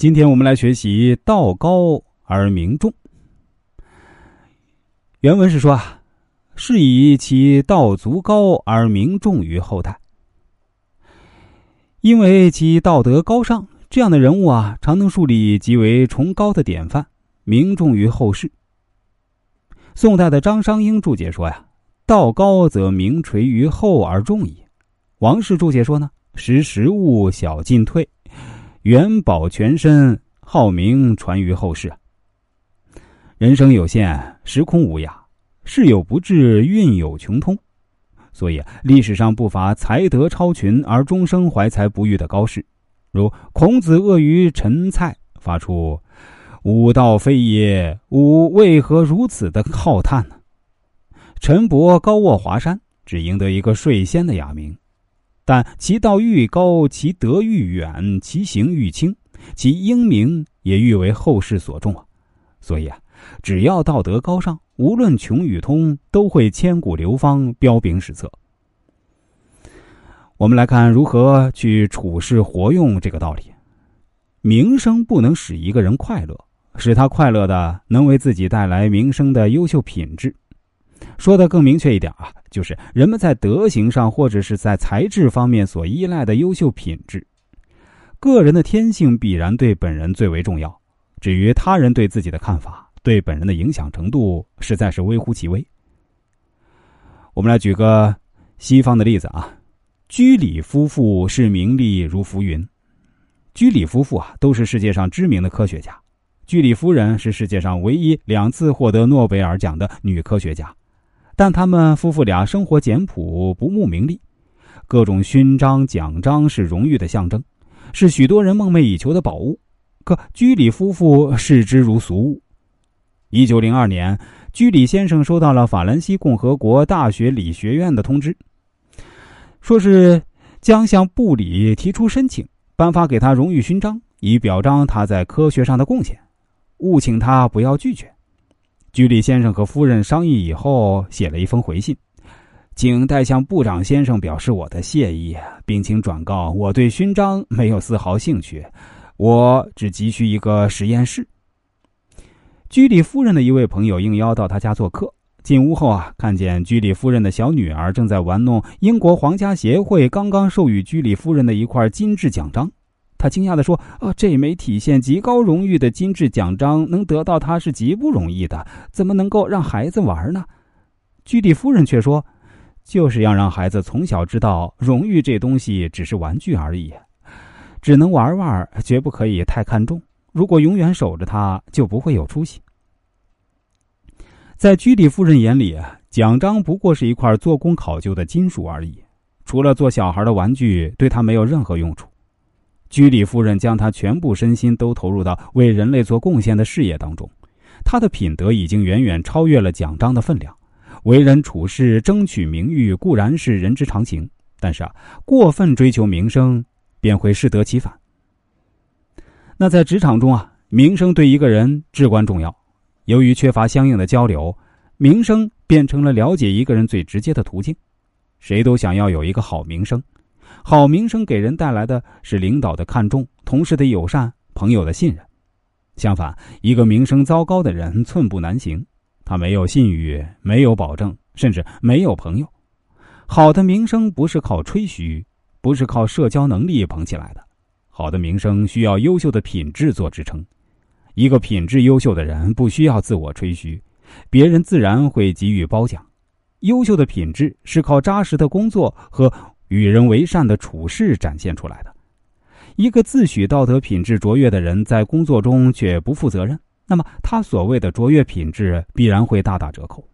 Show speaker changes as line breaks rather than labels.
今天我们来学习“道高而名重”。原文是说啊，是以其道足高而名重于后代。因为其道德高尚，这样的人物啊，常能树立极为崇高的典范，名重于后世。宋代的张商英注解说呀：“道高则名垂于后而重矣。”王氏注解说呢：“识时务，小进退。”元宝全身，好名传于后世。人生有限，时空无涯，事有不至，运有穷通，所以历史上不乏才德超群而终生怀才不遇的高士，如孔子恶于陈蔡，发出“吾道非也，吾为何如此”的浩叹呢？陈伯高卧华山，只赢得一个睡仙的雅名。但其道愈高，其德愈远，其行愈轻，其英名也愈为后世所重啊！所以啊，只要道德高尚，无论穷与通，都会千古流芳，彪炳史册。我们来看如何去处事活用这个道理：名声不能使一个人快乐，使他快乐的能为自己带来名声的优秀品质。说的更明确一点啊，就是人们在德行上或者是在才智方面所依赖的优秀品质。个人的天性必然对本人最为重要，至于他人对自己的看法，对本人的影响程度，实在是微乎其微。我们来举个西方的例子啊，居里夫妇是名利如浮云。居里夫妇啊，都是世界上知名的科学家。居里夫人是世界上唯一两次获得诺贝尔奖的女科学家。但他们夫妇俩生活简朴，不慕名利，各种勋章奖章是荣誉的象征，是许多人梦寐以求的宝物。可居里夫妇视之如俗物。一九零二年，居里先生收到了法兰西共和国大学理学院的通知，说是将向部里提出申请，颁发给他荣誉勋章，以表彰他在科学上的贡献，务请他不要拒绝。居里先生和夫人商议以后，写了一封回信，请代向部长先生表示我的谢意，并请转告我对勋章没有丝毫兴趣，我只急需一个实验室。居里夫人的一位朋友应邀到他家做客，进屋后啊，看见居里夫人的小女儿正在玩弄英国皇家协会刚刚授予居里夫人的一块金质奖章。他惊讶地说：“啊，这枚体现极高荣誉的金质奖章能得到，他是极不容易的，怎么能够让孩子玩呢？”居里夫人却说：“就是要让孩子从小知道，荣誉这东西只是玩具而已，只能玩玩，绝不可以太看重。如果永远守着它，就不会有出息。”在居里夫人眼里，奖章不过是一块做工考究的金属而已，除了做小孩的玩具，对他没有任何用处。居里夫人将她全部身心都投入到为人类做贡献的事业当中，她的品德已经远远超越了奖章的分量。为人处事、争取名誉固然是人之常情，但是啊，过分追求名声便会适得其反。那在职场中啊，名声对一个人至关重要。由于缺乏相应的交流，名声变成了了解一个人最直接的途径。谁都想要有一个好名声。好名声给人带来的是领导的看重、同事的友善、朋友的信任。相反，一个名声糟糕的人寸步难行，他没有信誉，没有保证，甚至没有朋友。好的名声不是靠吹嘘，不是靠社交能力捧起来的。好的名声需要优秀的品质做支撑。一个品质优秀的人不需要自我吹嘘，别人自然会给予褒奖。优秀的品质是靠扎实的工作和。与人为善的处事展现出来的，一个自诩道德品质卓越的人，在工作中却不负责任，那么他所谓的卓越品质必然会大打折扣。